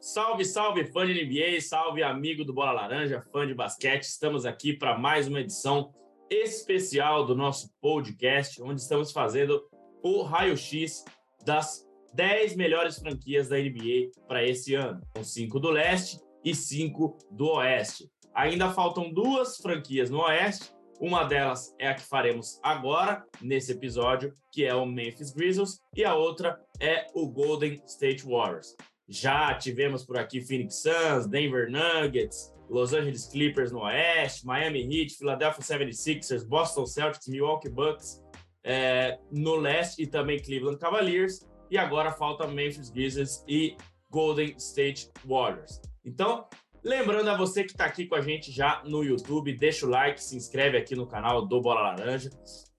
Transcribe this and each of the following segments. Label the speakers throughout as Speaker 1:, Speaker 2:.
Speaker 1: Salve, salve, fã de NBA, salve, amigo do Bola Laranja, fã de basquete. Estamos aqui para mais uma edição especial do nosso podcast, onde estamos fazendo o raio-x das 10 melhores franquias da NBA para esse ano, com 5 do leste e 5 do oeste. Ainda faltam duas franquias no oeste, uma delas é a que faremos agora, nesse episódio, que é o Memphis Grizzlies, e a outra é o Golden State Warriors. Já tivemos por aqui Phoenix Suns, Denver Nuggets, Los Angeles Clippers no Oeste, Miami Heat, Philadelphia 76ers, Boston Celtics, Milwaukee Bucks é, no Leste e também Cleveland Cavaliers. E agora falta Memphis Grizzlies e Golden State Warriors. Então, lembrando a você que está aqui com a gente já no YouTube, deixa o like, se inscreve aqui no canal do Bola Laranja.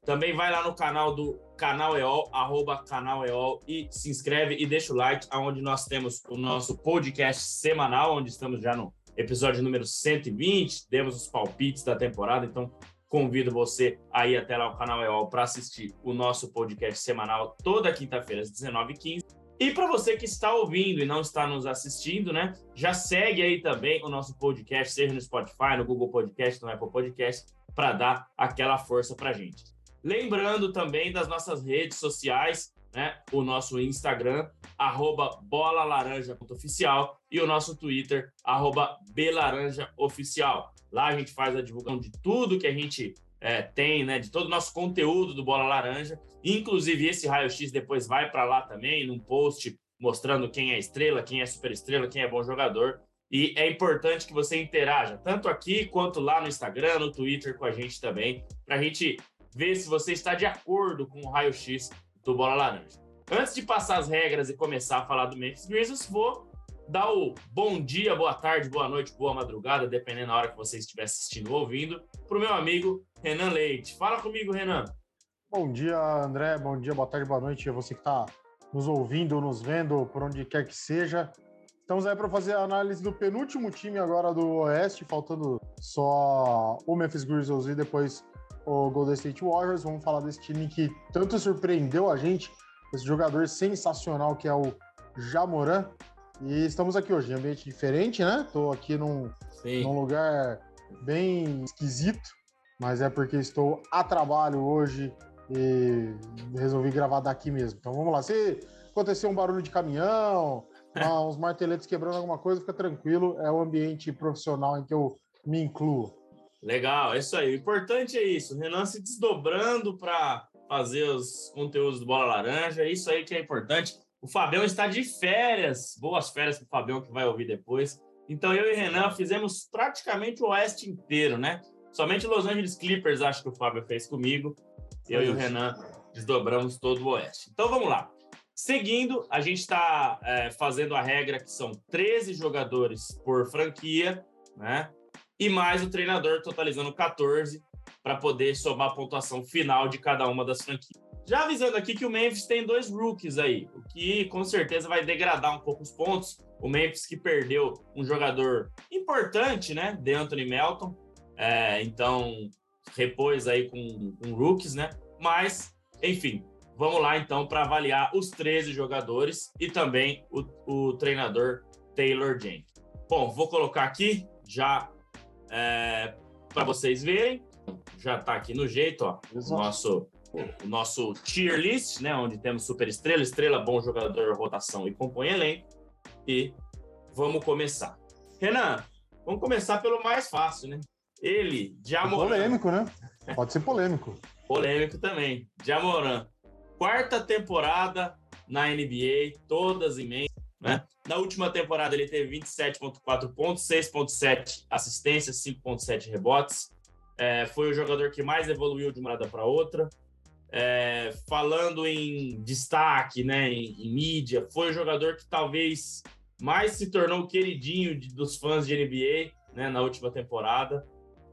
Speaker 1: Também vai lá no canal do Canal EOL, arroba Canal EOL, e se inscreve e deixa o like, onde nós temos o nosso podcast semanal, onde estamos já no episódio número 120, demos os palpites da temporada, então convido você a ir até lá o canal EOL para assistir o nosso podcast semanal toda quinta-feira às 19h15. E para você que está ouvindo e não está nos assistindo, né? Já segue aí também o nosso podcast, seja no Spotify, no Google Podcast, no Apple Podcast, para dar aquela força para gente. Lembrando também das nossas redes sociais, né? O nosso Instagram, arroba bolalaranja.oficial e o nosso Twitter, arroba belaranjaoficial. Lá a gente faz a divulgação de tudo que a gente é, tem, né? De todo o nosso conteúdo do Bola Laranja. Inclusive, esse raio-x depois vai para lá também, num post mostrando quem é estrela, quem é super estrela, quem é bom jogador. E é importante que você interaja, tanto aqui quanto lá no Instagram, no Twitter com a gente também, para a gente ver se você está de acordo com o raio-x do Bola Laranja. Antes de passar as regras e começar a falar do Memphis Grizzlies, vou dar o bom dia, boa tarde, boa noite, boa madrugada, dependendo da hora que você estiver assistindo ou ouvindo, para o meu amigo Renan Leite. Fala comigo, Renan.
Speaker 2: Bom dia, André. Bom dia, boa tarde, boa noite você que está nos ouvindo, nos vendo, por onde quer que seja. Estamos aí para fazer a análise do penúltimo time agora do Oeste, faltando só o Memphis Grizzlies e depois o Golden State Warriors. Vamos falar desse time que tanto surpreendeu a gente, esse jogador sensacional que é o Jamoran. E estamos aqui hoje em ambiente diferente, né? Estou aqui num, num lugar bem esquisito, mas é porque estou a trabalho hoje e resolvi gravar daqui mesmo. Então vamos lá. Se acontecer um barulho de caminhão, uns marteletes quebrando alguma coisa, fica tranquilo. É o ambiente profissional em que eu me incluo.
Speaker 1: Legal, é isso aí. O importante é isso. O Renan se desdobrando para fazer os conteúdos do Bola Laranja. É isso aí que é importante. O Fabião está de férias. Boas férias para o Fabião que vai ouvir depois. Então eu e Renan fizemos praticamente o Oeste inteiro, né? Somente Los Angeles Clippers acho que o Fábio fez comigo. Eu e o Renan desdobramos todo o Oeste. Então vamos lá. Seguindo, a gente está é, fazendo a regra que são 13 jogadores por franquia, né? E mais o treinador totalizando 14 para poder somar a pontuação final de cada uma das franquias. Já avisando aqui que o Memphis tem dois rookies aí, o que com certeza vai degradar um pouco os pontos. O Memphis que perdeu um jogador importante, né, de Anthony Melton, é, então repôs aí com, com rookies, né? Mas, enfim, vamos lá então para avaliar os 13 jogadores e também o, o treinador Taylor Jenkins. Bom, vou colocar aqui já é, para vocês verem. Já está aqui no jeito, ó, o nosso, o nosso tier list, né, onde temos super estrela, estrela, bom jogador, rotação e compõe elenco. E vamos começar. Renan, vamos começar pelo mais fácil, né? Ele, Jamoran.
Speaker 2: Polêmico, né? Pode ser polêmico.
Speaker 1: polêmico também. Jamoran. Quarta temporada na NBA, todas imensas. Né? Na última temporada, ele teve 27,4 pontos, 6,7 assistências, 5,7 rebotes. É, foi o jogador que mais evoluiu de uma temporada para outra. É, falando em destaque, né, em, em, mídia, foi o jogador que talvez mais se tornou queridinho de, dos fãs de NBA né, na última temporada.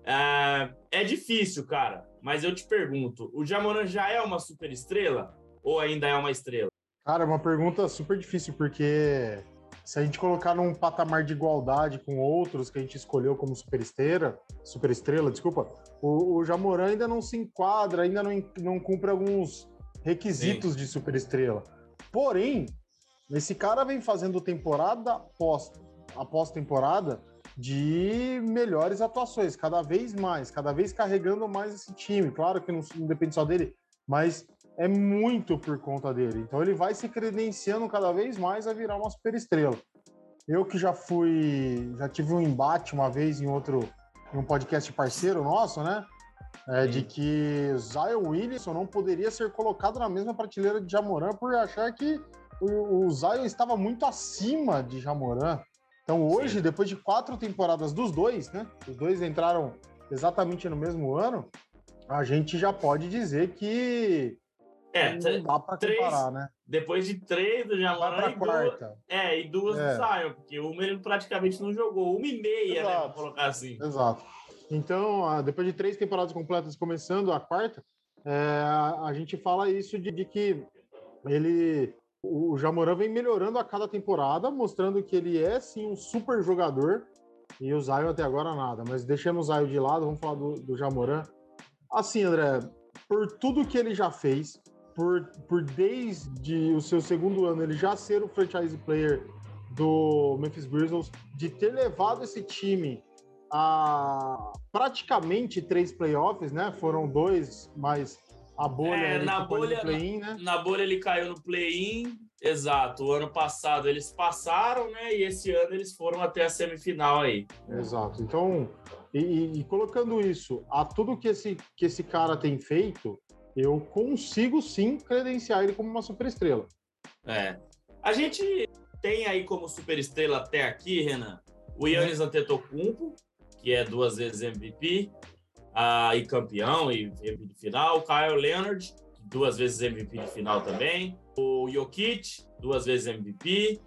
Speaker 1: É, é difícil, cara, mas eu te pergunto: o Jamoran já é uma super estrela ou ainda é uma estrela?
Speaker 2: Cara, é uma pergunta super difícil, porque se a gente colocar num patamar de igualdade com outros que a gente escolheu como super estrela, super estrela, desculpa, o, o Jamoran ainda não se enquadra, ainda não, não cumpre alguns requisitos Sim. de super estrela. Porém, esse cara vem fazendo temporada após, após temporada de melhores atuações, cada vez mais, cada vez carregando mais esse time. Claro que não, não depende só dele, mas é muito por conta dele. Então ele vai se credenciando cada vez mais a virar uma superestrela. Eu que já fui, já tive um embate uma vez em outro, em um podcast parceiro nosso, né? É, de que Zion Williamson não poderia ser colocado na mesma prateleira de Jamoran por achar que o, o Zion estava muito acima de Jamoran. Então hoje, Sim. depois de quatro temporadas dos dois, né? Os dois entraram exatamente no mesmo ano, a gente já pode dizer que
Speaker 1: é, não dá para comparar, né? Depois de três do Jamoran e quarta. duas, é, e duas é. do Zion, porque uma ele praticamente não jogou, uma e meia, Exato. né, para colocar assim.
Speaker 2: Exato. Então, depois de três temporadas completas começando a quarta, é, a gente fala isso de, de que ele o Jamoran vem melhorando a cada temporada, mostrando que ele é sim um super jogador. E o Zion até agora nada. Mas deixando o Zion de lado, vamos falar do, do Jamoran. Assim, André, por tudo que ele já fez, por, por desde o seu segundo ano ele já ser o franchise player do Memphis Grizzlies, de ter levado esse time a praticamente três playoffs, né? Foram dois, mas a bolha. É,
Speaker 1: na bolha, play né? na bolha ele caiu no play-in. Exato. O ano passado eles passaram, né? E esse ano eles foram até a semifinal aí.
Speaker 2: Exato. Então, e, e, colocando isso a tudo que esse, que esse cara tem feito, eu consigo sim credenciar ele como uma superestrela.
Speaker 1: É. A gente tem aí como superestrela até aqui, Renan, o Yannis Antetokounmpo, que é duas vezes MVP, ah, e campeão e MVP de final. O Kyle Leonard, duas vezes MVP de final também. O Jokic, duas vezes MVP.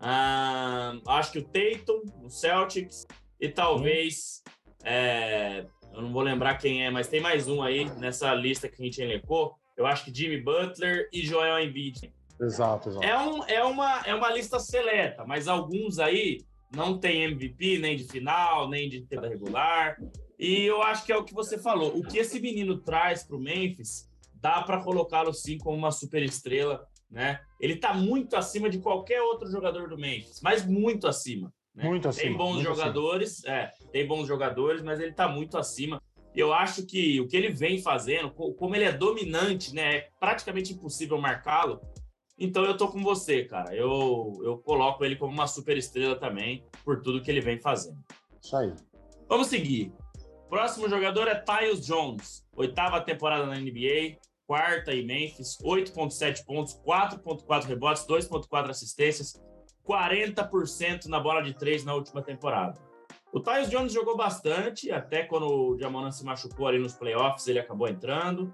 Speaker 1: Ah, acho que o Tatum, o Celtics. E talvez. É, eu não vou lembrar quem é, mas tem mais um aí nessa lista que a gente elencou. Eu acho que Jimmy Butler e Joel Embiid.
Speaker 2: Exato, exato.
Speaker 1: É, um, é, uma, é uma lista seleta, mas alguns aí não tem MVP nem de final, nem de temporada regular. E eu acho que é o que você falou. O que esse menino traz para o Memphis, dá para colocá-lo sim como uma super estrela, né? Ele está muito acima de qualquer outro jogador do Memphis, mas muito acima. Né?
Speaker 2: Muito acima.
Speaker 1: Tem bons jogadores, acima. é, tem bons jogadores, mas ele está muito acima. Eu acho que o que ele vem fazendo, como ele é dominante, né? É praticamente impossível marcá-lo. Então eu tô com você, cara. Eu, eu coloco ele como uma super estrela também, por tudo que ele vem fazendo.
Speaker 2: Isso aí.
Speaker 1: Vamos seguir. Próximo jogador é Tyus Jones, oitava temporada na NBA, quarta em Memphis, 8,7 pontos, 4,4 rebotes, 2,4 assistências, 40% na bola de três na última temporada. O Tyus Jones jogou bastante, até quando o Jamoran se machucou ali nos playoffs, ele acabou entrando.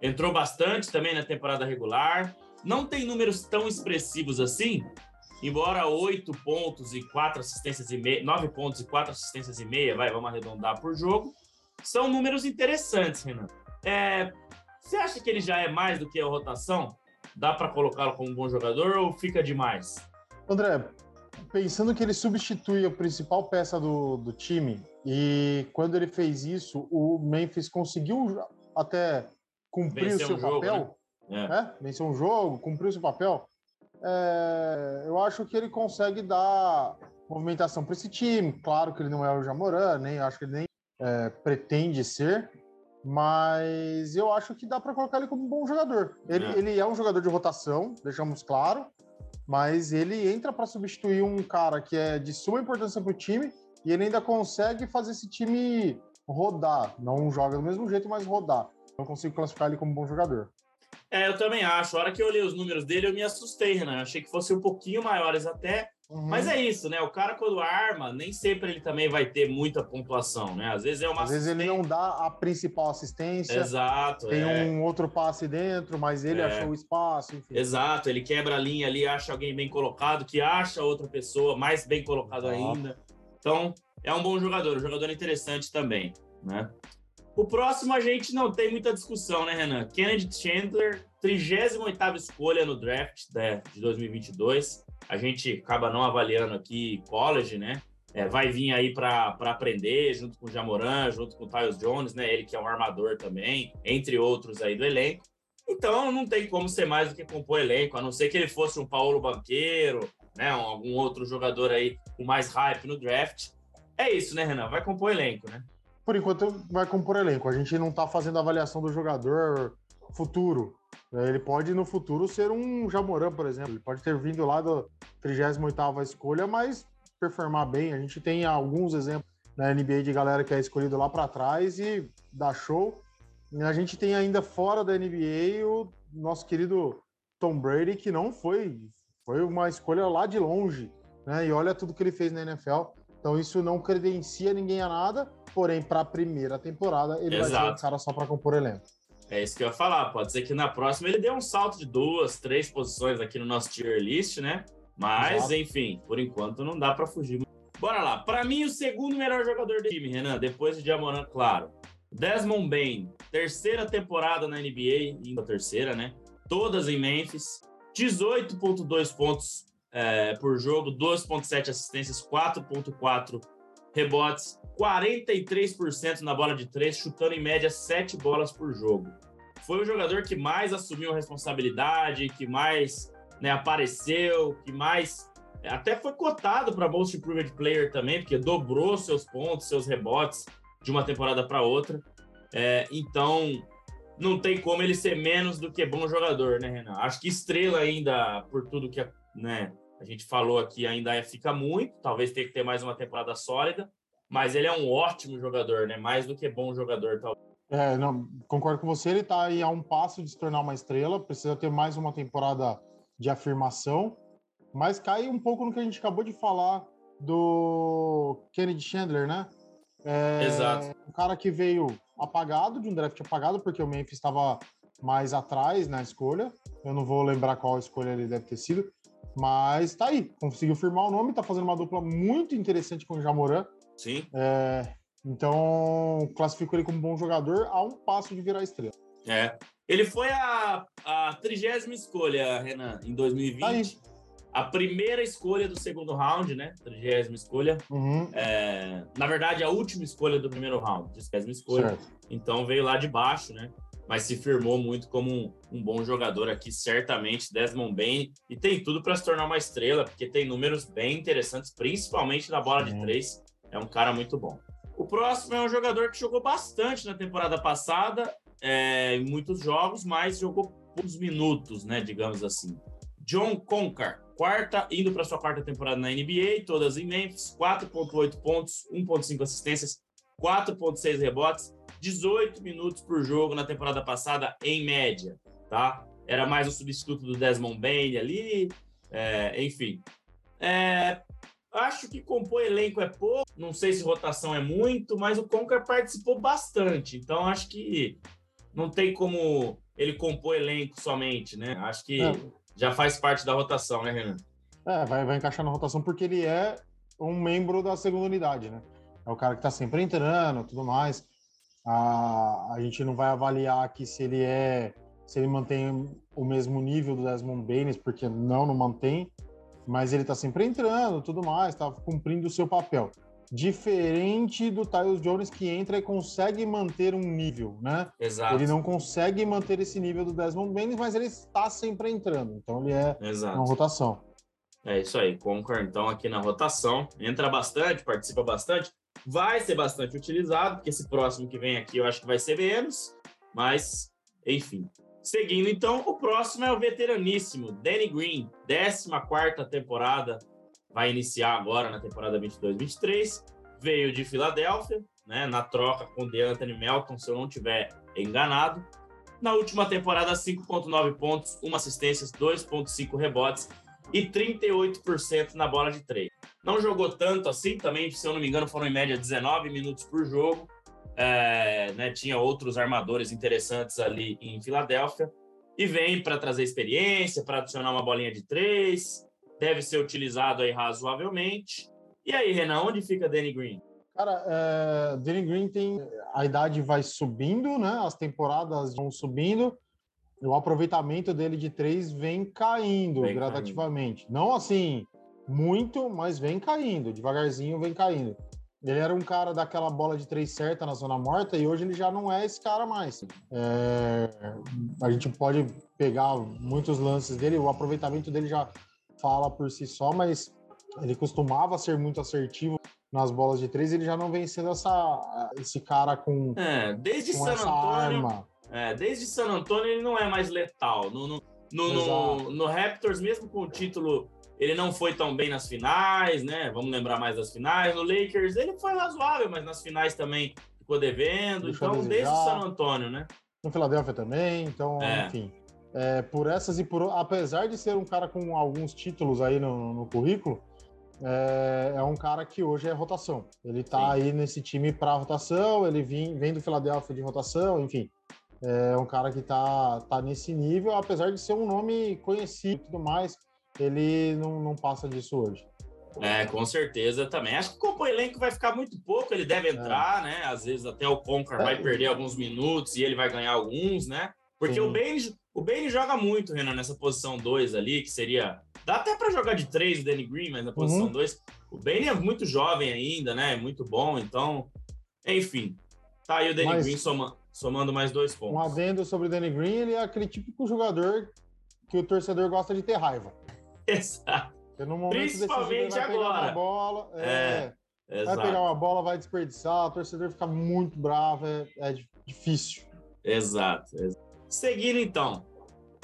Speaker 1: Entrou bastante também na temporada regular. Não tem números tão expressivos assim, embora oito pontos e quatro assistências e meia, nove pontos e quatro assistências e meia, vai, vamos arredondar por jogo, são números interessantes, Renan. É, você acha que ele já é mais do que a rotação? Dá para colocá-lo como um bom jogador ou fica demais?
Speaker 2: André, pensando que ele substitui a principal peça do, do time, e quando ele fez isso, o Memphis conseguiu até cumprir Vencer o seu um papel. Jogo, né? é. Vencer um jogo, cumprir o seu papel é, eu acho que ele consegue dar movimentação para esse time. Claro que ele não é o Jamoran, nem acho que ele nem é, pretende ser, mas eu acho que dá para colocar ele como um bom jogador. Ele é. ele é um jogador de rotação, deixamos claro, mas ele entra para substituir um cara que é de suma importância para o time e ele ainda consegue fazer esse time rodar. Não joga do mesmo jeito, mas rodar. Eu consigo classificar ele como um bom jogador.
Speaker 1: É, eu também acho. A hora que eu olhei os números dele, eu me assustei, Renan. Achei que fossem um pouquinho maiores até. Uhum. Mas é isso, né? O cara, quando arma, nem sempre ele também vai ter muita pontuação, né? Às vezes é uma.
Speaker 2: Às vezes ele não dá a principal assistência.
Speaker 1: Exato.
Speaker 2: Tem é. um outro passe dentro, mas ele é. achou o espaço. Enfim.
Speaker 1: Exato. Ele quebra a linha ali, acha alguém bem colocado, que acha outra pessoa mais bem colocado ainda. Então, é um bom jogador, um jogador interessante também, né? O próximo a gente não tem muita discussão, né, Renan? Kennedy Chandler, 38ª escolha no draft né, de 2022. A gente acaba não avaliando aqui college, né? É, vai vir aí para aprender, junto com o Jamoran, junto com o Tyus Jones, né? Ele que é um armador também, entre outros aí do elenco. Então não tem como ser mais do que compor elenco, a não ser que ele fosse um Paulo Banqueiro, né? algum outro jogador aí com mais hype no draft. É isso, né, Renan? Vai compor elenco, né?
Speaker 2: Por enquanto vai compor elenco. A gente não tá fazendo avaliação do jogador futuro. Ele pode no futuro ser um Jamoran, por exemplo. Ele pode ter vindo lá da 38ª escolha, mas performar bem. A gente tem alguns exemplos na NBA de galera que é escolhido lá para trás e dá show. E a gente tem ainda fora da NBA o nosso querido Tom Brady, que não foi, foi uma escolha lá de longe, né? E olha tudo que ele fez na NFL. Então isso não credencia ninguém a nada, porém para a primeira temporada ele Exato. vai ser o cara só para compor elenco.
Speaker 1: É isso que eu ia falar. Pode ser que na próxima ele dê um salto de duas, três posições aqui no nosso tier list, né? Mas, Exato. enfim, por enquanto não dá para fugir. Bora lá. Para mim, o segundo melhor jogador do time, Renan, depois de Diamorant, claro. Desmond Bain, terceira temporada na NBA, indo a terceira, né? Todas em Memphis. 18,2 pontos é, por jogo, 2,7 assistências, 4,4 rebotes, 43% na bola de três, chutando em média 7 bolas por jogo. Foi o jogador que mais assumiu a responsabilidade, que mais né, apareceu, que mais até foi cotado para Most Improved Player também, porque dobrou seus pontos, seus rebotes de uma temporada para outra. É, então, não tem como ele ser menos do que bom jogador, né, Renan? Acho que estrela ainda, por tudo que né, a gente falou aqui, ainda é, fica muito. Talvez tenha que ter mais uma temporada sólida, mas ele é um ótimo jogador, né? Mais do que bom jogador, talvez.
Speaker 2: É, não, concordo com você. Ele está aí a um passo de se tornar uma estrela. Precisa ter mais uma temporada de afirmação. Mas cai um pouco no que a gente acabou de falar do Kennedy Chandler, né?
Speaker 1: É, Exato.
Speaker 2: Um cara que veio apagado, de um draft apagado, porque o Memphis estava mais atrás na escolha. Eu não vou lembrar qual escolha ele deve ter sido. Mas tá aí, conseguiu firmar o nome, tá fazendo uma dupla muito interessante com o Jamoran.
Speaker 1: Sim.
Speaker 2: É, então, classifico ele como bom jogador a um passo de virar estrela.
Speaker 1: É. Ele foi a, a trigésima escolha, Renan, em 2020. Tá aí a primeira escolha do segundo round, né? Trigésima escolha.
Speaker 2: Uhum.
Speaker 1: É, na verdade, a última escolha do primeiro round, trigésima escolha. Certo. Então veio lá de baixo, né? Mas se firmou muito como um, um bom jogador aqui, certamente, Desmond Bain. E tem tudo para se tornar uma estrela, porque tem números bem interessantes, principalmente na bola de três. É um cara muito bom. O próximo é um jogador que jogou bastante na temporada passada, é, em muitos jogos, mas jogou poucos minutos, né? Digamos assim. John Concar, quarta, indo para sua quarta temporada na NBA, todas em Memphis, 4.8 pontos, 1.5 assistências, 4.6 rebotes, 18 minutos por jogo na temporada passada, em média, tá? Era mais um substituto do Desmond Bain ali, é, enfim. É, acho que compor elenco é pouco, não sei se rotação é muito, mas o Conker participou bastante, então acho que não tem como ele compor elenco somente, né? Acho que... É já faz parte da rotação, né, Renan?
Speaker 2: É, vai, vai encaixar na rotação porque ele é um membro da segunda unidade, né? É o cara que tá sempre entrando, tudo mais. A, a gente não vai avaliar aqui se ele é, se ele mantém o mesmo nível do Desmond Baines, porque não, não mantém. Mas ele tá sempre entrando, tudo mais, tá cumprindo o seu papel. Diferente do Tyus Jones que entra e consegue manter um nível, né?
Speaker 1: Exato.
Speaker 2: Ele não consegue manter esse nível do Desmond Baines, mas ele está sempre entrando. Então ele é
Speaker 1: Exato.
Speaker 2: uma rotação.
Speaker 1: É isso aí, Concord então aqui na rotação, entra bastante, participa bastante, vai ser bastante utilizado, porque esse próximo que vem aqui eu acho que vai ser menos, mas enfim. Seguindo então, o próximo é o veteraníssimo Danny Green, 14ª temporada vai iniciar agora na temporada 22-23. Veio de Filadélfia, né, na troca com DeAnthony Melton, se eu não tiver enganado. Na última temporada, 5,9 pontos, uma assistência, 2,5 rebotes e 38% na bola de três. Não jogou tanto assim, também, se eu não me engano, foram em média 19 minutos por jogo. É, né, tinha outros armadores interessantes ali em Filadélfia. E vem para trazer experiência, para adicionar uma bolinha de três, deve ser utilizado aí razoavelmente. E aí, Renan, onde fica Danny Green?
Speaker 2: Cara, é, Danny Green tem. A idade vai subindo, né? As temporadas vão subindo. O aproveitamento dele de três vem caindo vem gradativamente. Caindo. Não assim muito, mas vem caindo. Devagarzinho vem caindo. Ele era um cara daquela bola de três certa na zona morta e hoje ele já não é esse cara mais. É, a gente pode pegar muitos lances dele, o aproveitamento dele já fala por si só, mas ele costumava ser muito assertivo nas bolas de três, ele já não vem sendo essa, esse cara com,
Speaker 1: é, desde com San essa Antônio, arma. É, desde San Antônio ele não é mais letal. No, no, no, no, Raptors, mesmo com o título ele não foi tão bem nas finais, né? Vamos lembrar mais das finais. No Lakers ele foi razoável, mas nas finais também ficou devendo. Deixa então, desde o San Antônio, né?
Speaker 2: No Philadelphia também, então, é. enfim. É, por essas e por. Apesar de ser um cara com alguns títulos aí no, no currículo, é, é, um cara que hoje é rotação. Ele tá Sim. aí nesse time para rotação, ele vem, vem do Philadelphia de rotação, enfim. É um cara que tá, tá nesse nível, apesar de ser um nome conhecido e tudo mais ele não, não passa disso hoje.
Speaker 1: É, com certeza também. Acho que como o elenco vai ficar muito pouco, ele deve entrar, é. né? Às vezes até o Concar é. vai perder alguns minutos e ele vai ganhar alguns, né? Porque Sim. o Bane, o Bane joga muito, Renan, nessa posição 2 ali, que seria. Dá até para jogar de 3 o Danny Green, mas na posição 2. Uhum. O Bane é muito jovem ainda, né? Muito bom, então. Enfim. Tá aí o Danny mas, Green soma, somando mais dois pontos.
Speaker 2: Um adendo sobre o Danny Green, ele é aquele típico jogador que o torcedor gosta de ter raiva.
Speaker 1: Exato. Principalmente agora.
Speaker 2: Bola, é, é, vai pegar uma bola, vai desperdiçar, o torcedor fica muito bravo, é, é difícil.
Speaker 1: Exato, exato. Seguindo então,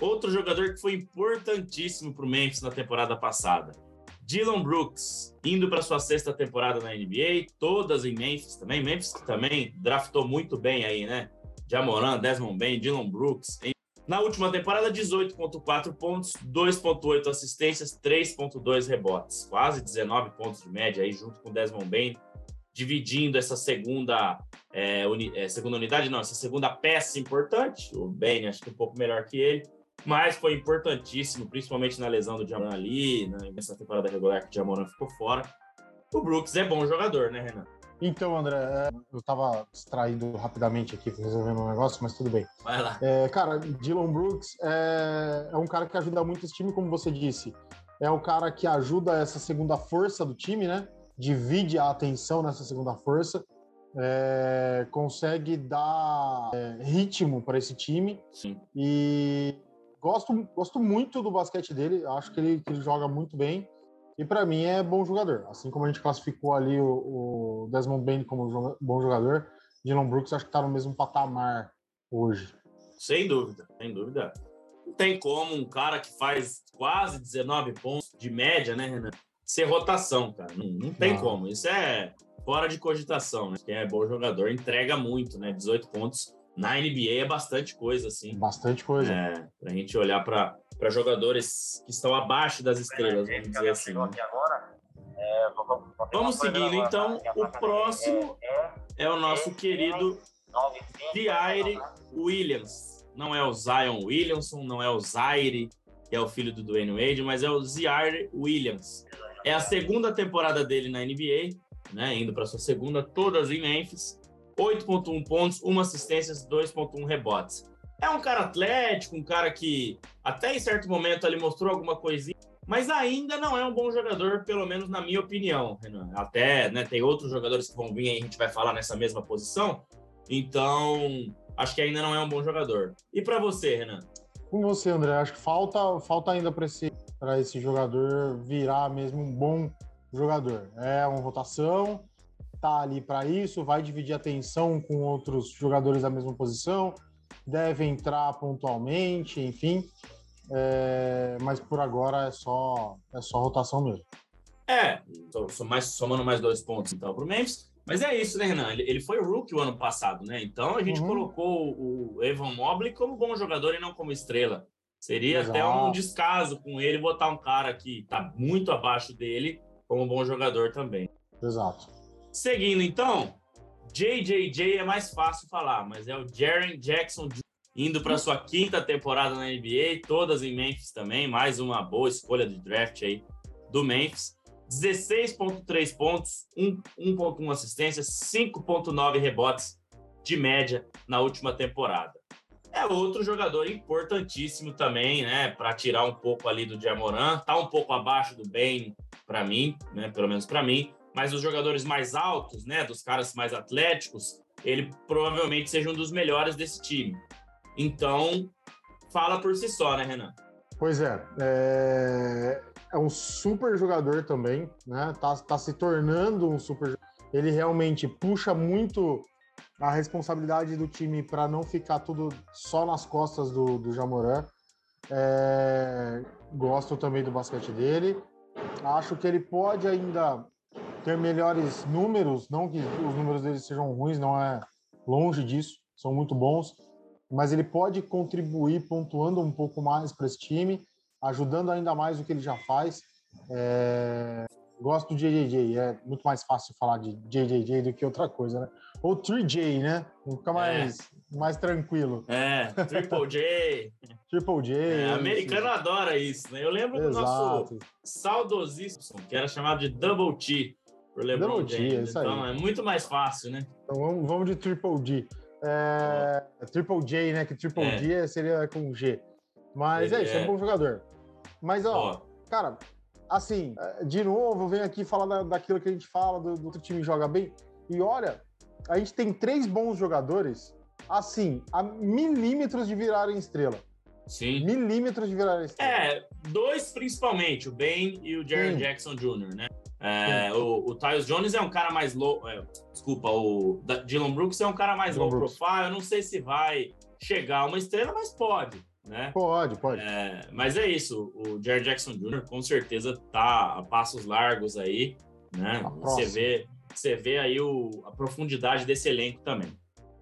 Speaker 1: outro jogador que foi importantíssimo para o Memphis na temporada passada. Dylan Brooks, indo para sua sexta temporada na NBA, todas em Memphis também. Memphis que também draftou muito bem aí, né? Jamoran, Desmond Bain, Dylan Brooks. Na última temporada, 18,4 pontos, 2,8 assistências, 3,2 rebotes. Quase 19 pontos de média aí, junto com Desmond Bain, dividindo essa segunda, é, uni, é, segunda unidade, não, essa segunda peça importante. O Bain, acho que um pouco melhor que ele, mas foi importantíssimo, principalmente na lesão do Jamoran ali, nessa temporada regular que o Jamoran ficou fora. O Brooks é bom jogador, né, Renan?
Speaker 2: Então, André, é, eu tava distraindo rapidamente aqui, resolvendo um negócio, mas tudo bem.
Speaker 1: Vai lá.
Speaker 2: É, cara, Dylan Brooks é, é um cara que ajuda muito esse time, como você disse. É o cara que ajuda essa segunda força do time, né? Divide a atenção nessa segunda força. É, consegue dar é, ritmo para esse time.
Speaker 1: Sim.
Speaker 2: E gosto, gosto muito do basquete dele. Acho que ele, que ele joga muito bem. E para mim é bom jogador. Assim como a gente classificou ali o, o Desmond Bain como bom jogador, Dylan Brooks acho que está no mesmo patamar hoje.
Speaker 1: Sem dúvida, sem dúvida. Não tem como um cara que faz quase 19 pontos de média, né, Renan? Ser rotação, cara. Não, não tem não. como. Isso é fora de cogitação, né? Quem é bom jogador entrega muito, né? 18 pontos na NBA é bastante coisa, assim.
Speaker 2: Bastante coisa.
Speaker 1: É, pra gente olhar para para jogadores que estão abaixo das estrelas, vamos dizer assim. Né? É, vamos seguindo, então. O próximo é o nosso querido Zaire Williams. Não é o Zion Williamson, não é o Zaire, que é o filho do Dwayne Wade, mas é o Zaire Williams. É a segunda temporada dele na NBA, né, indo para sua segunda, todas em Memphis. 8.1 pontos, uma assistência, 2.1 rebotes. É um cara atlético, um cara que até em certo momento ali mostrou alguma coisinha, mas ainda não é um bom jogador, pelo menos na minha opinião, Renan. Até né, tem outros jogadores que vão vir aí, a gente vai falar nessa mesma posição. Então, acho que ainda não é um bom jogador. E para você, Renan?
Speaker 2: Com você, André, acho que falta, falta ainda para esse, esse jogador virar mesmo um bom jogador. É uma rotação, tá ali para isso, vai dividir atenção com outros jogadores da mesma posição, deve entrar pontualmente, enfim. É, mas por agora é só, é só rotação mesmo.
Speaker 1: É, mais, somando mais dois pontos então para o Memphis. Mas é isso, né, Renan? Ele, ele foi o rookie o ano passado, né? Então a gente uhum. colocou o Evan Mobley como bom jogador e não como estrela. Seria Exato. até um descaso com ele botar um cara que está muito abaixo dele como bom jogador também.
Speaker 2: Exato.
Speaker 1: Seguindo então, JJJ é mais fácil falar, mas é o Jaren Jackson indo para sua quinta temporada na NBA, todas em Memphis também, mais uma boa escolha de draft aí do Memphis. 16.3 pontos, 1.1 assistência, 5.9 rebotes de média na última temporada. É outro jogador importantíssimo também, né, para tirar um pouco ali do Jamoran, tá um pouco abaixo do bem para mim, né, pelo menos para mim, mas os jogadores mais altos, né, dos caras mais atléticos, ele provavelmente seja um dos melhores desse time. Então, fala por si só, né, Renan?
Speaker 2: Pois é, é, é um super jogador também, né? Tá, tá se tornando um super. Ele realmente puxa muito a responsabilidade do time para não ficar tudo só nas costas do, do Jamoran. É, gosto também do basquete dele. Acho que ele pode ainda ter melhores números, não que os números dele sejam ruins, não é longe disso, são muito bons, mas ele pode contribuir pontuando um pouco mais para esse time, ajudando ainda mais o que ele já faz. É... Gosto do JJJ, é muito mais fácil falar de JJJ do que outra coisa, né? Ou 3J, né? Fica mais, é. mais tranquilo.
Speaker 1: É, Triple J.
Speaker 2: Triple J.
Speaker 1: É, americano adora isso, né? Eu lembro Exato. do nosso saudosíssimo, que era chamado de Double T, por LeBron Double James. É então aí. é muito mais fácil, né?
Speaker 2: Então vamos, vamos de Triple G. É, Triple J, né? Que Triple é. G seria com G. Mas Ele é isso, é um bom jogador. Mas, ó, cara, assim, é, de novo, eu venho aqui falar da, daquilo que a gente fala, do, do outro time joga bem. E olha, a gente tem três bons jogadores, assim, a milímetros de virarem estrela.
Speaker 1: Sim.
Speaker 2: Milímetros de virarem estrela.
Speaker 1: É, dois principalmente, o Ben e o Jaron Jackson Jr., né? É, o, o Tyus Jones é um cara mais low. É, desculpa, o Dylan Brooks é um cara mais Dylan low Brooks. profile. Eu não sei se vai chegar a uma estrela, mas pode. Né?
Speaker 2: Pode, pode.
Speaker 1: É, mas é isso. O Jared Jackson Jr. com certeza tá a passos largos aí. Né? Você vê, você vê aí o, a profundidade desse elenco também.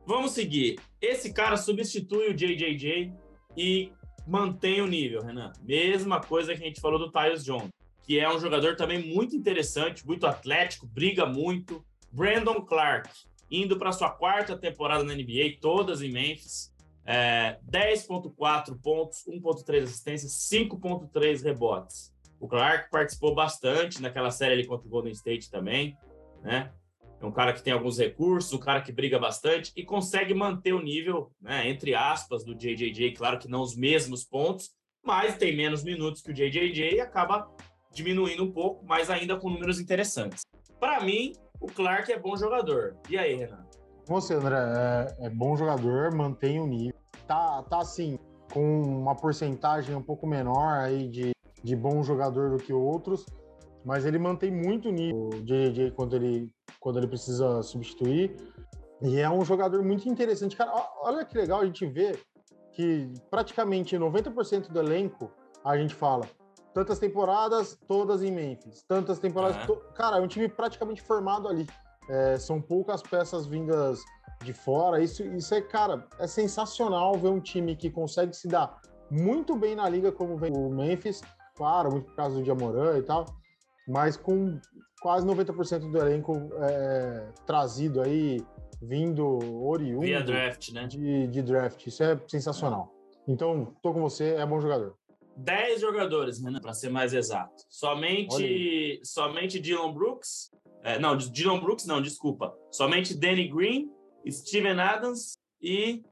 Speaker 1: Vamos seguir. Esse cara substitui o JJJ e mantém o nível, Renan. Mesma coisa que a gente falou do Tyus Jones que é um jogador também muito interessante, muito atlético, briga muito. Brandon Clark, indo para sua quarta temporada na NBA, todas em Memphis. É, 10,4 pontos, 1,3 assistências, 5,3 rebotes. O Clark participou bastante naquela série ali contra o Golden State também, né? É um cara que tem alguns recursos, um cara que briga bastante e consegue manter o nível, né, entre aspas, do JJJ. Claro que não os mesmos pontos, mas tem menos minutos que o JJJ e acaba diminuindo um pouco, mas ainda com números interessantes. Para mim, o Clark é bom jogador. E aí, Renan?
Speaker 2: Você, André, é, é, bom jogador, mantém o nível. Tá, tá assim, com uma porcentagem um pouco menor aí de, de bom jogador do que outros, mas ele mantém muito o nível de JJ quando ele, quando ele precisa substituir. E é um jogador muito interessante. Cara, olha que legal a gente ver que praticamente 90% do elenco a gente fala tantas temporadas, todas em Memphis. Tantas temporadas. Uhum. To... Cara, é um time praticamente formado ali. É, são poucas peças vindas de fora. Isso, isso é, cara, é sensacional ver um time que consegue se dar muito bem na liga, como vem o Memphis. Claro, muito por causa do Diamorã e tal. Mas com quase 90% do elenco é, trazido aí, vindo oriundo.
Speaker 1: Via draft, né?
Speaker 2: De, de draft. Isso é sensacional. Então, tô com você, é bom jogador.
Speaker 1: 10 jogadores, para ser mais exato. Somente, somente Dylan Brooks. É, não, Dylan Brooks, não, desculpa. Somente Danny Green, Steven Adams e.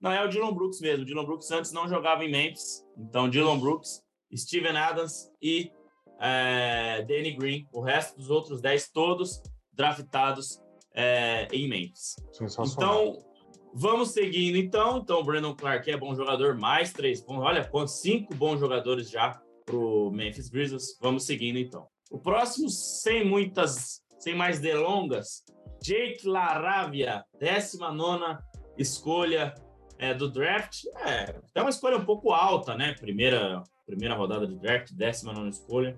Speaker 1: Não, é o Dylan Brooks mesmo. Dylan Brooks antes não jogava em Memphis. Então, Dylan Brooks, Steven Adams e é, Danny Green. O resto dos outros 10, todos draftados é, em Memphis. Então, Vamos seguindo então. Então, o Brandon Clark é bom jogador, mais três pontos. Olha cinco bons jogadores já para o Memphis Grizzlies. Vamos seguindo então. O próximo, sem muitas, sem mais delongas, Jake Laravia, 19 escolha é, do draft. É, é uma escolha um pouco alta, né? Primeira, primeira rodada de draft, 19 escolha.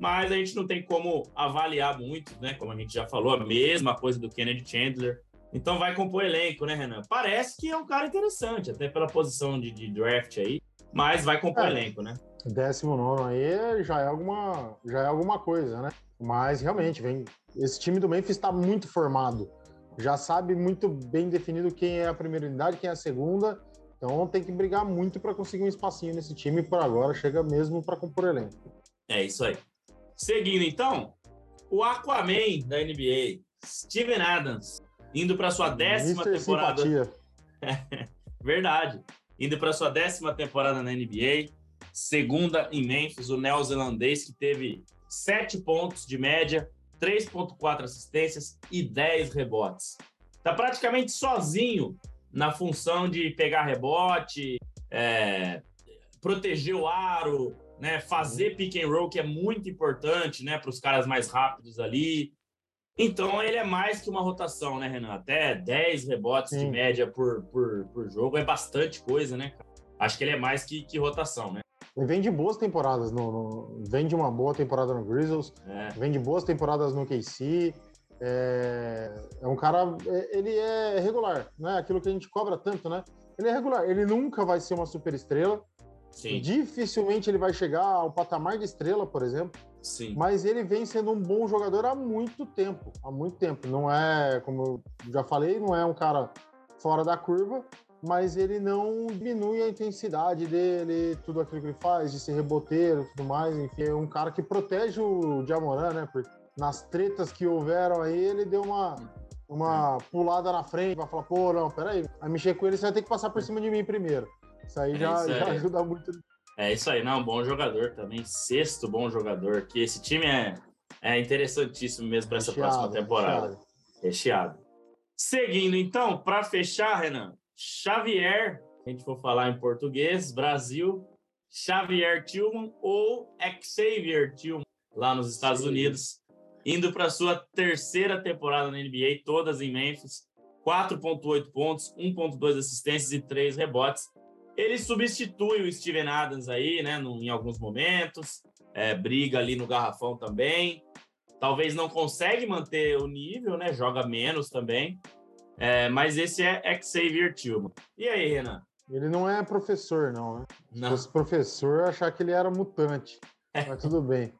Speaker 1: Mas a gente não tem como avaliar muito, né? Como a gente já falou, a mesma coisa do Kennedy Chandler então vai compor elenco, né, Renan? Parece que é um cara interessante, até pela posição de, de draft aí, mas vai compor é, elenco, né?
Speaker 2: 19 aí já é alguma já é alguma coisa, né? Mas realmente, vem esse time do Memphis está muito formado. Já sabe muito bem definido quem é a primeira unidade, quem é a segunda. Então tem que brigar muito para conseguir um espacinho nesse time por agora, chega mesmo para compor elenco.
Speaker 1: É isso aí. Seguindo então, o Aquaman da NBA, Steven Adams, indo para sua décima Mister temporada. Verdade. Indo para sua décima temporada na NBA, segunda em Memphis, o neozelandês que teve sete pontos de média, 3,4 assistências e 10 rebotes. Está praticamente sozinho na função de pegar rebote, é, proteger o aro, né, fazer pick and roll, que é muito importante né, para os caras mais rápidos ali. Então, ele é mais que uma rotação, né, Renan? Até 10 rebotes Sim. de média por, por, por jogo é bastante coisa, né? Acho que ele é mais que, que rotação, né?
Speaker 2: Ele vem de boas temporadas, no, no, vem de uma boa temporada no Grizzlies, é. vem de boas temporadas no KC. É, é um cara, é, ele é regular, né? Aquilo que a gente cobra tanto, né? Ele é regular, ele nunca vai ser uma super estrela. Sim. Dificilmente ele vai chegar ao patamar de estrela, por exemplo. Sim. Mas ele vem sendo um bom jogador há muito tempo. Há muito tempo. Não é, como eu já falei, não é um cara fora da curva, mas ele não diminui a intensidade dele, tudo aquilo que ele faz, de ser reboteiro e tudo mais. Enfim, é um cara que protege o Jamoran, né? Porque nas tretas que houveram aí, ele deu uma, uma pulada na frente para falar: pô, não, peraí, a mexer com ele você vai ter que passar por cima de mim primeiro. Isso aí, é já, isso aí. já ajuda muito.
Speaker 1: É isso aí, não, bom jogador também, sexto bom jogador, que esse time é, é interessantíssimo mesmo para essa próxima temporada. Recheado. recheado. Seguindo então, para fechar, Renan, Xavier, a gente for falar em português, Brasil, Xavier Tillman ou Xavier Tillman, lá nos Estados Sim. Unidos, indo para sua terceira temporada na NBA, todas em Memphis, 4.8 pontos, 1.2 assistências e 3 rebotes. Ele substitui o Steven Adams aí, né, no, em alguns momentos, é, briga ali no garrafão também. Talvez não consegue manter o nível, né, joga menos também, é, mas esse é Xavier Tillman. E aí, Renan?
Speaker 2: Ele não é professor, não, né? Não. Se fosse professor, eu achar que ele era mutante. Mas tudo bem.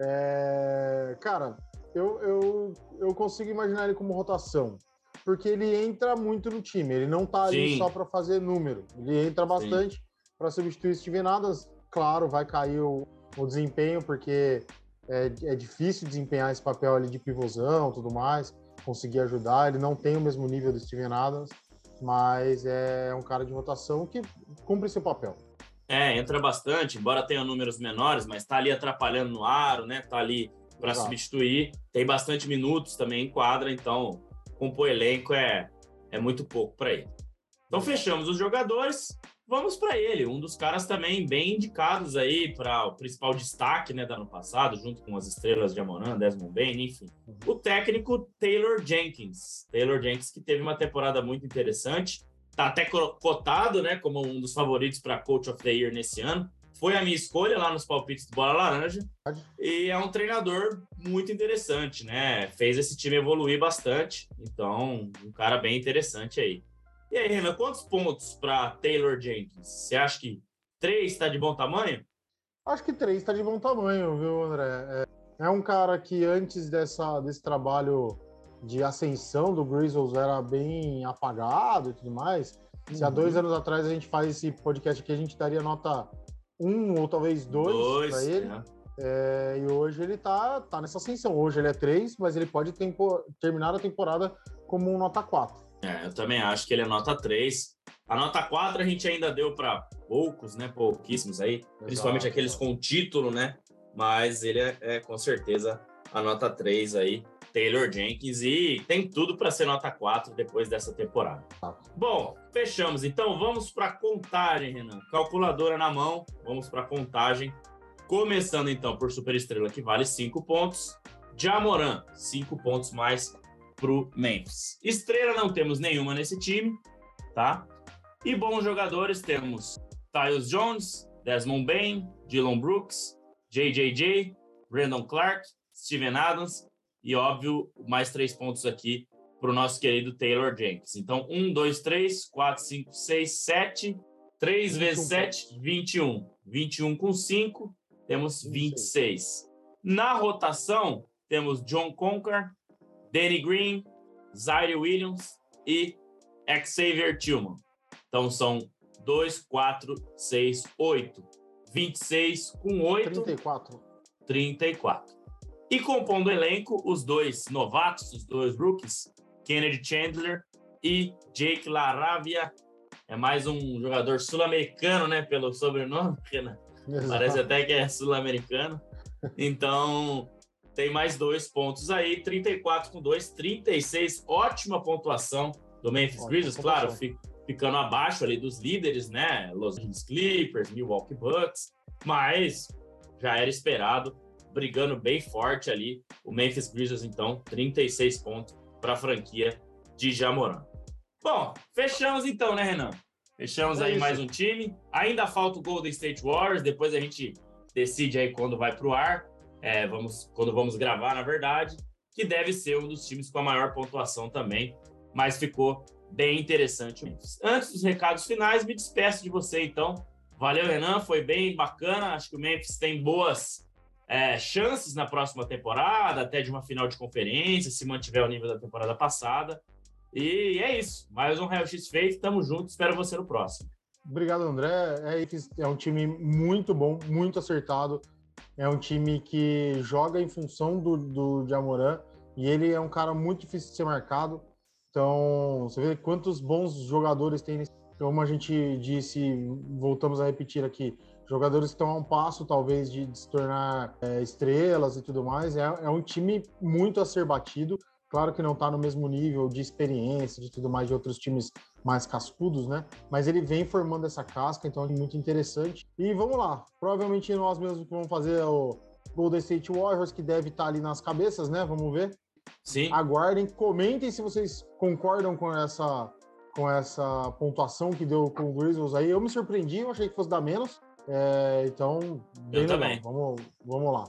Speaker 2: É... Cara, eu, eu, eu consigo imaginar ele como rotação. Porque ele entra muito no time. Ele não tá ali Sim. só para fazer número. Ele entra bastante para substituir Steven Adams. Claro, vai cair o, o desempenho, porque é, é difícil desempenhar esse papel ali de pivôzão tudo mais conseguir ajudar. Ele não tem o mesmo nível do Steven Adams, mas é um cara de rotação que cumpre seu papel.
Speaker 1: É, entra bastante, embora tenha números menores, mas está ali atrapalhando no aro, né? Tá ali para substituir. Tem bastante minutos também em quadra, então compor elenco é, é muito pouco para ele. Então fechamos os jogadores vamos para ele, um dos caras também bem indicados aí para o principal destaque né, do ano passado, junto com as estrelas de Amoran, Desmond Bain, enfim. O técnico Taylor Jenkins. Taylor Jenkins que teve uma temporada muito interessante, tá até cotado né, como um dos favoritos para Coach of the Year nesse ano. Foi a minha escolha lá nos palpites do Bola Laranja. E é um treinador muito interessante, né? Fez esse time evoluir bastante. Então, um cara bem interessante aí. E aí, Renan, quantos pontos para Taylor Jenkins? Você acha que três está de bom tamanho?
Speaker 2: Acho que três está de bom tamanho, viu, André? É, é, um cara que antes dessa, desse trabalho de ascensão do Grizzlies era bem apagado e tudo mais. Se há dois uhum. anos atrás a gente faz esse podcast aqui, a gente daria nota um ou talvez dois, dois para ele. É. É, e hoje ele tá, tá nessa ascensão. Hoje ele é três, mas ele pode tempo, terminar a temporada como um nota quatro.
Speaker 1: É, eu também acho que ele é nota 3. A nota 4 a gente ainda deu para poucos, né? Pouquíssimos aí, Exato. principalmente aqueles com título, né? Mas ele é, é, com certeza a nota 3 aí, Taylor Jenkins, e tem tudo para ser nota 4 depois dessa temporada. Bom, fechamos. Então vamos para contagem, Renan. Calculadora na mão, vamos para contagem. Começando então por Superestrela, que vale 5 pontos. Jamoran, 5 pontos mais pro Memphis. Estrela não temos nenhuma nesse time, tá? E bons jogadores temos Tyus Jones, Desmond Bain, Dylan Brooks, JJJ, Brandon Clark, Steven Adams e, óbvio, mais três pontos aqui para o nosso querido Taylor Jenkins. Então, um, dois, três, quatro, cinco, seis, sete. 3 vezes 7, 21. 21 com 5, temos 26. Na rotação, temos John Conker, Danny Green, Zaire Williams e Xavier Tillman. Então são 2, 4, 6, 8. 26 com 8.
Speaker 2: 34.
Speaker 1: 34. E compondo o elenco, os dois novatos, os dois rookies, Kennedy Chandler e Jake Laravia. É mais um jogador sul-americano, né? Pelo sobrenome, Renan. Parece até que é sul-americano. Então, tem mais dois pontos aí, 34 com 2, 36, ótima pontuação do Memphis Grizzlies, claro, ficando abaixo ali dos líderes, né? Los Angeles Clippers, Milwaukee Bucks, mas já era esperado, brigando bem forte ali. O Memphis Grizzlies, então, 36 pontos para a franquia de Jamoran. Bom, fechamos então, né, Renan? Fechamos é aí isso. mais um time. Ainda falta o Golden State Warriors, depois a gente decide aí quando vai para o ar. É, vamos, quando vamos gravar, na verdade, que deve ser um dos times com a maior pontuação também, mas ficou bem interessante. Antes dos recados finais, me despeço de você, então. Valeu, Renan, foi bem bacana. Acho que o Memphis tem boas é, chances na próxima temporada, até de uma final de conferência, se mantiver o nível da temporada passada. E é isso. Mais um Real X feito. Tamo junto. Espero você no próximo.
Speaker 2: Obrigado, André. É, é um time muito bom, muito acertado. É um time que joga em função do, do de Amorã e ele é um cara muito difícil de ser marcado. Então, você vê quantos bons jogadores tem nesse como a gente disse, voltamos a repetir aqui, jogadores que estão a um passo, talvez, de, de se tornar é, estrelas e tudo mais. É, é, um time muito a ser batido. Claro que não está no mesmo nível de experiência, de tudo mais, de outros times mais cascudos, né? Mas ele vem formando essa casca, então é muito interessante. E vamos lá, provavelmente nós mesmos vamos fazer o Golden State Warriors, que deve estar tá ali nas cabeças, né? Vamos ver.
Speaker 1: Sim.
Speaker 2: Aguardem, comentem se vocês concordam com essa com essa pontuação que deu com o Grizzlies aí. Eu me surpreendi, eu achei que fosse dar menos. É, então,
Speaker 1: eu legal. também.
Speaker 2: Vamos, vamos lá.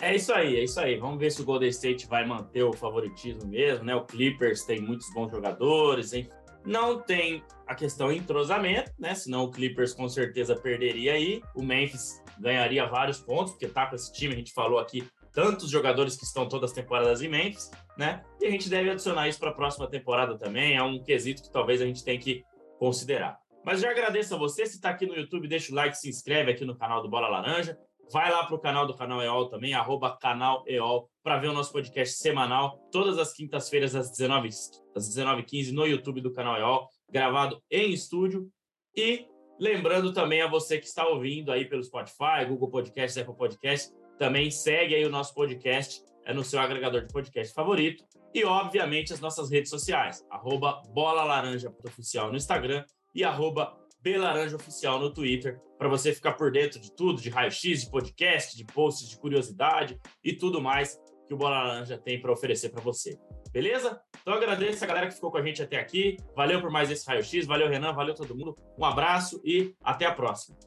Speaker 1: É isso aí, é isso aí. Vamos ver se o Golden State vai manter o favoritismo mesmo, né? O Clippers tem muitos bons jogadores, hein? Não tem a questão entrosamento, né? Senão o Clippers com certeza perderia aí. O Memphis ganharia vários pontos, porque tá com esse time, a gente falou aqui, tantos jogadores que estão todas as temporadas em Memphis, né? E a gente deve adicionar isso para a próxima temporada também. É um quesito que talvez a gente tenha que considerar. Mas já agradeço a você. Se está aqui no YouTube, deixa o like, se inscreve aqui no canal do Bola Laranja. Vai lá para o canal do Canal EOL também, arroba canal EOL, para ver o nosso podcast semanal, todas as quintas-feiras às 19 às 19h15 no YouTube do Canal EOL, gravado em estúdio. E lembrando também a você que está ouvindo aí pelo Spotify, Google Podcast, Apple Podcast, também segue aí o nosso podcast é no seu agregador de podcast favorito. E, obviamente, as nossas redes sociais, arroba Bola Laranja Oficial no Instagram e arroba Oficial no Twitter, para você ficar por dentro de tudo, de raio-x, de podcast, de posts, de curiosidade e tudo mais que o Bola Laranja tem para oferecer para você. Beleza? Então agradeço a galera que ficou com a gente até aqui. Valeu por mais esse raio-x, valeu Renan, valeu todo mundo. Um abraço e até a próxima.